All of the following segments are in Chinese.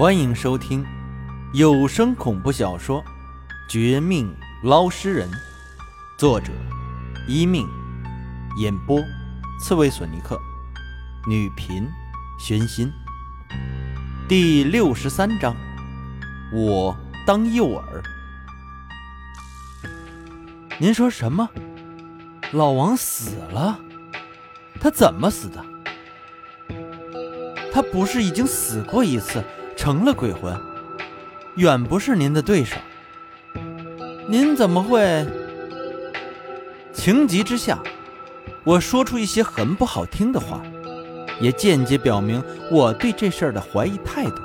欢迎收听有声恐怖小说《绝命捞尸人》，作者：一命，演播：刺猬索尼克，女频：玄心。第六十三章，我当诱饵。您说什么？老王死了？他怎么死的？他不是已经死过一次？成了鬼魂，远不是您的对手。您怎么会？情急之下，我说出一些很不好听的话，也间接表明我对这事儿的怀疑态度。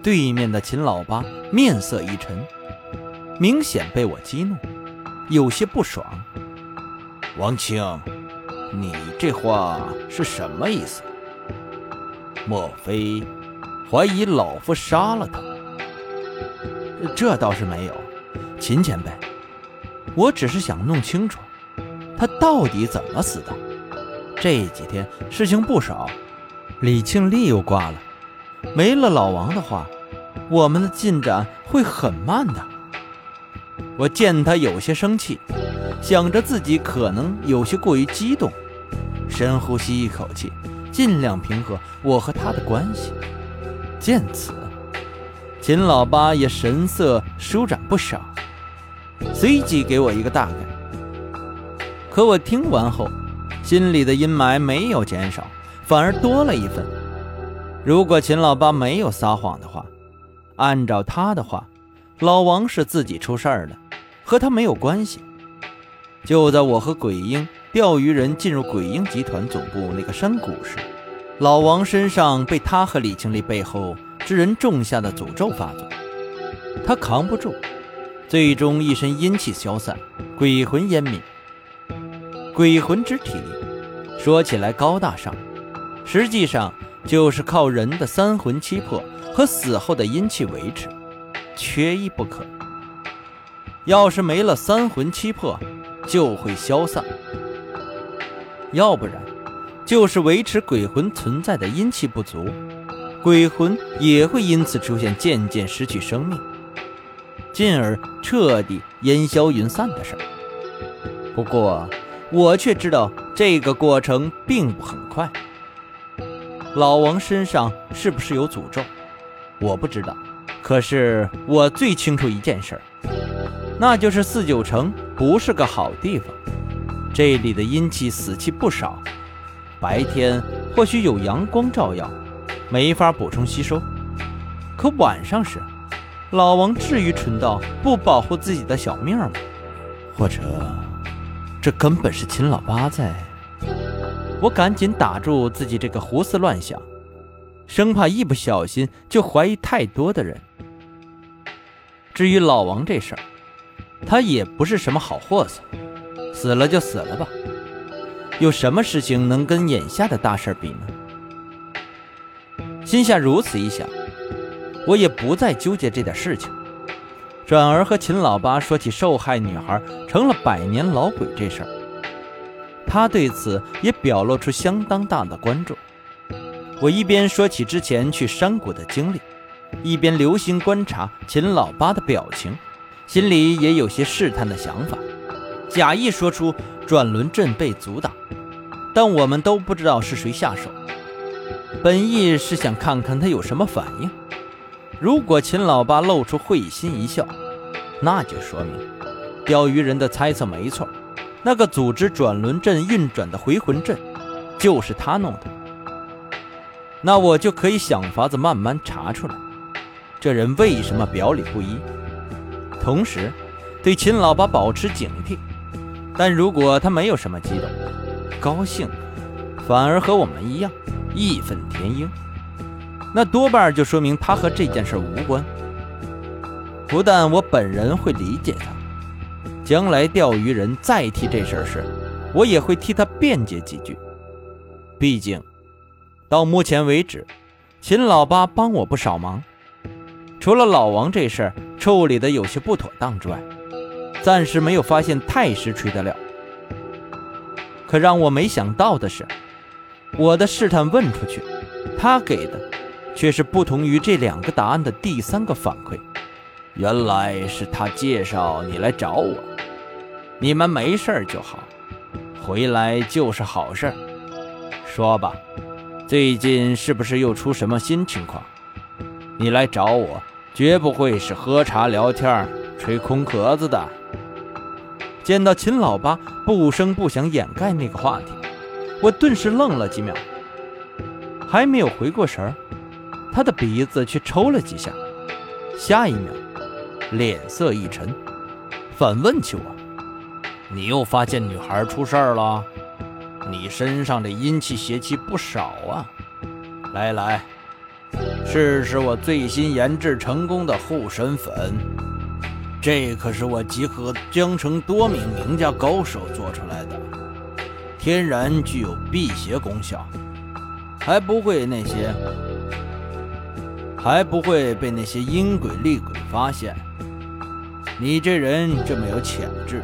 对面的秦老八面色一沉，明显被我激怒，有些不爽。王清，你这话是什么意思？莫非？怀疑老夫杀了他？这倒是没有，秦前辈，我只是想弄清楚他到底怎么死的。这几天事情不少，李庆利又挂了，没了老王的话，我们的进展会很慢的。我见他有些生气，想着自己可能有些过于激动，深呼吸一口气，尽量平和我和他的关系。见此，秦老八也神色舒展不少，随即给我一个大概。可我听完后，心里的阴霾没有减少，反而多了一份。如果秦老八没有撒谎的话，按照他的话，老王是自己出事儿了，和他没有关系。就在我和鬼婴钓鱼人进入鬼婴集团总部那个山谷时。老王身上被他和李庆利背后之人种下的诅咒发作，他扛不住，最终一身阴气消散，鬼魂湮灭。鬼魂之体，说起来高大上，实际上就是靠人的三魂七魄和死后的阴气维持，缺一不可。要是没了三魂七魄，就会消散；要不然。就是维持鬼魂存在的阴气不足，鬼魂也会因此出现渐渐失去生命，进而彻底烟消云散的事儿。不过，我却知道这个过程并不很快。老王身上是不是有诅咒？我不知道。可是我最清楚一件事儿，那就是四九城不是个好地方，这里的阴气死气不少。白天或许有阳光照耀，没法补充吸收。可晚上时，老王至于蠢到不保护自己的小命吗？或者，这根本是秦老八在……我赶紧打住自己这个胡思乱想，生怕一不小心就怀疑太多的人。至于老王这事儿，他也不是什么好货色，死了就死了吧。有什么事情能跟眼下的大事比呢？心下如此一想，我也不再纠结这点事情，转而和秦老八说起受害女孩成了百年老鬼这事儿。他对此也表露出相当大的关注。我一边说起之前去山谷的经历，一边留心观察秦老八的表情，心里也有些试探的想法，假意说出转轮阵被阻挡。但我们都不知道是谁下手，本意是想看看他有什么反应。如果秦老八露出会心一笑，那就说明钓鱼人的猜测没错，那个组织转轮阵运转的回魂阵就是他弄的。那我就可以想法子慢慢查出来，这人为什么表里不一。同时，对秦老八保持警惕。但如果他没有什么激动，高兴，反而和我们一样义愤填膺，那多半就说明他和这件事无关。不但我本人会理解他，将来钓鱼人再提这事儿时，我也会替他辩解几句。毕竟，到目前为止，秦老八帮我不少忙，除了老王这事儿处理的有些不妥当之外，暂时没有发现太师吹的料。可让我没想到的是，我的试探问出去，他给的却是不同于这两个答案的第三个反馈。原来是他介绍你来找我，你们没事就好，回来就是好事。说吧，最近是不是又出什么新情况？你来找我，绝不会是喝茶聊天、吹空壳子的。见到秦老八不声不响掩盖那个话题，我顿时愣了几秒，还没有回过神儿，他的鼻子却抽了几下，下一秒。脸色一沉，反问起我：“你又发现女孩出事儿了？你身上的阴气邪气不少啊！来来，试试我最新研制成功的护身粉，这可是我集合江城多名名家高手做出来的，天然具有辟邪功效，还不会那些，还不会被那些阴鬼厉鬼发现。”你这人这么有潜质，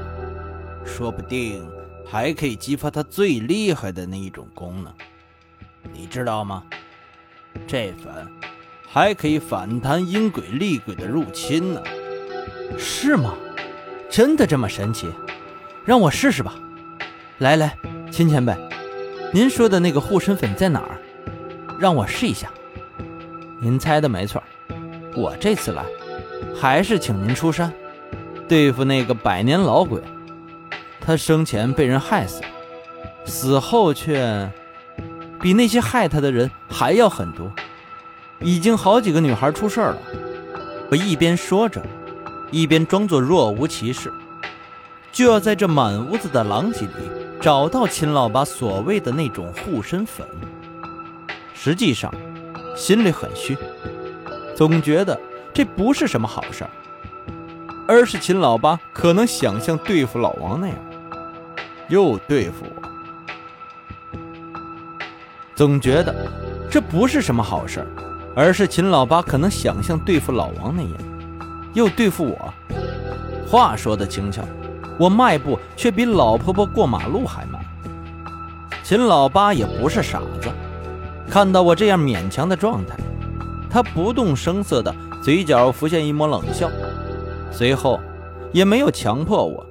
说不定还可以激发他最厉害的那一种功能，你知道吗？这粉还可以反弹阴鬼厉鬼的入侵呢，是吗？真的这么神奇？让我试试吧。来来，秦前辈，您说的那个护身粉在哪儿？让我试一下。您猜的没错，我这次来还是请您出山。对付那个百年老鬼，他生前被人害死，死后却比那些害他的人还要狠毒，已经好几个女孩出事了。我一边说着，一边装作若无其事，就要在这满屋子的狼藉里找到秦老八所谓的那种护身粉。实际上，心里很虚，总觉得这不是什么好事儿。而是秦老八可能想像对付老王那样，又对付我，总觉得这不是什么好事儿而是秦老八可能想像对付老王那样，又对付我。话说的轻巧，我迈步却比老婆婆过马路还慢。秦老八也不是傻子，看到我这样勉强的状态，他不动声色的嘴角浮现一抹冷笑。随后，也没有强迫我，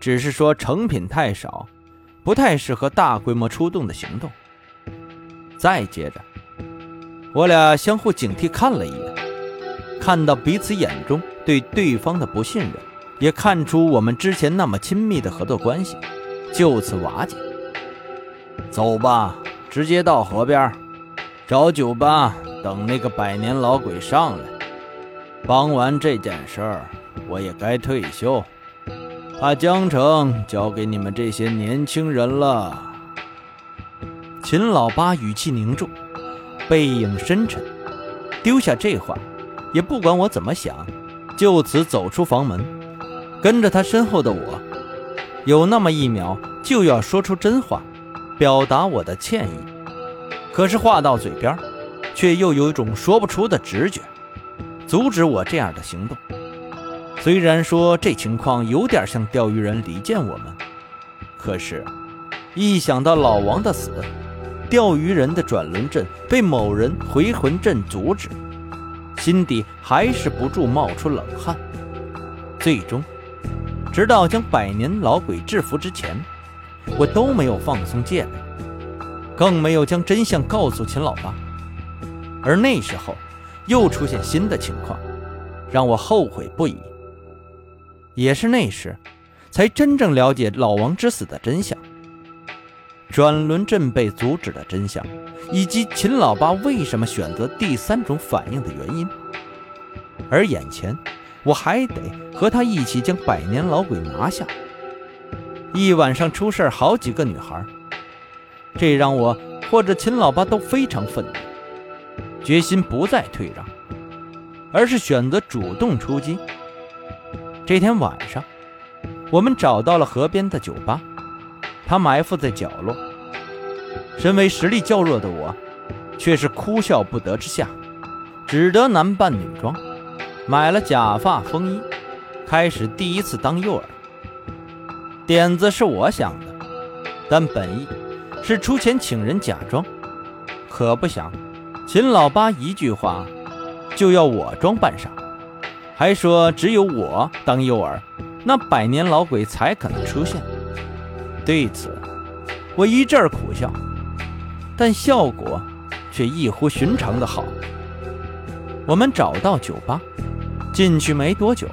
只是说成品太少，不太适合大规模出动的行动。再接着，我俩相互警惕看了一眼，看到彼此眼中对对方的不信任，也看出我们之前那么亲密的合作关系就此瓦解。走吧，直接到河边，找酒吧等那个百年老鬼上来。帮完这件事儿，我也该退休，把江城交给你们这些年轻人了。秦老八语气凝重，背影深沉，丢下这话，也不管我怎么想，就此走出房门，跟着他身后的我，有那么一秒就要说出真话，表达我的歉意，可是话到嘴边，却又有一种说不出的直觉。阻止我这样的行动。虽然说这情况有点像钓鱼人离间我们，可是，一想到老王的死，钓鱼人的转轮阵被某人回魂阵阻止，心底还是不住冒出冷汗。最终，直到将百年老鬼制服之前，我都没有放松戒备，更没有将真相告诉秦老八。而那时候。又出现新的情况，让我后悔不已。也是那时，才真正了解老王之死的真相，转轮阵被阻止的真相，以及秦老八为什么选择第三种反应的原因。而眼前，我还得和他一起将百年老鬼拿下。一晚上出事好几个女孩，这让我或者秦老八都非常愤怒。决心不再退让，而是选择主动出击。这天晚上，我们找到了河边的酒吧，他埋伏在角落。身为实力较弱的我，却是哭笑不得之下，只得男扮女装，买了假发风衣，开始第一次当诱饵。点子是我想的，但本意是出钱请人假装，可不想。秦老八一句话就要我装扮上，还说只有我当诱饵，那百年老鬼才可能出现。对此，我一阵苦笑，但效果却异乎寻常的好。我们找到酒吧，进去没多久，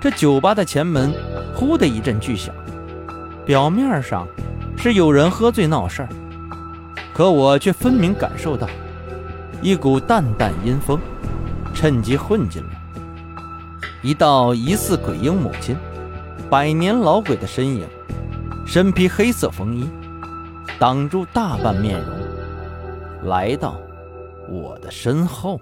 这酒吧的前门忽的一阵巨响，表面上是有人喝醉闹事儿，可我却分明感受到一股淡淡阴风，趁机混进来。一道疑似鬼婴母亲、百年老鬼的身影。身披黑色风衣，挡住大半面容，来到我的身后。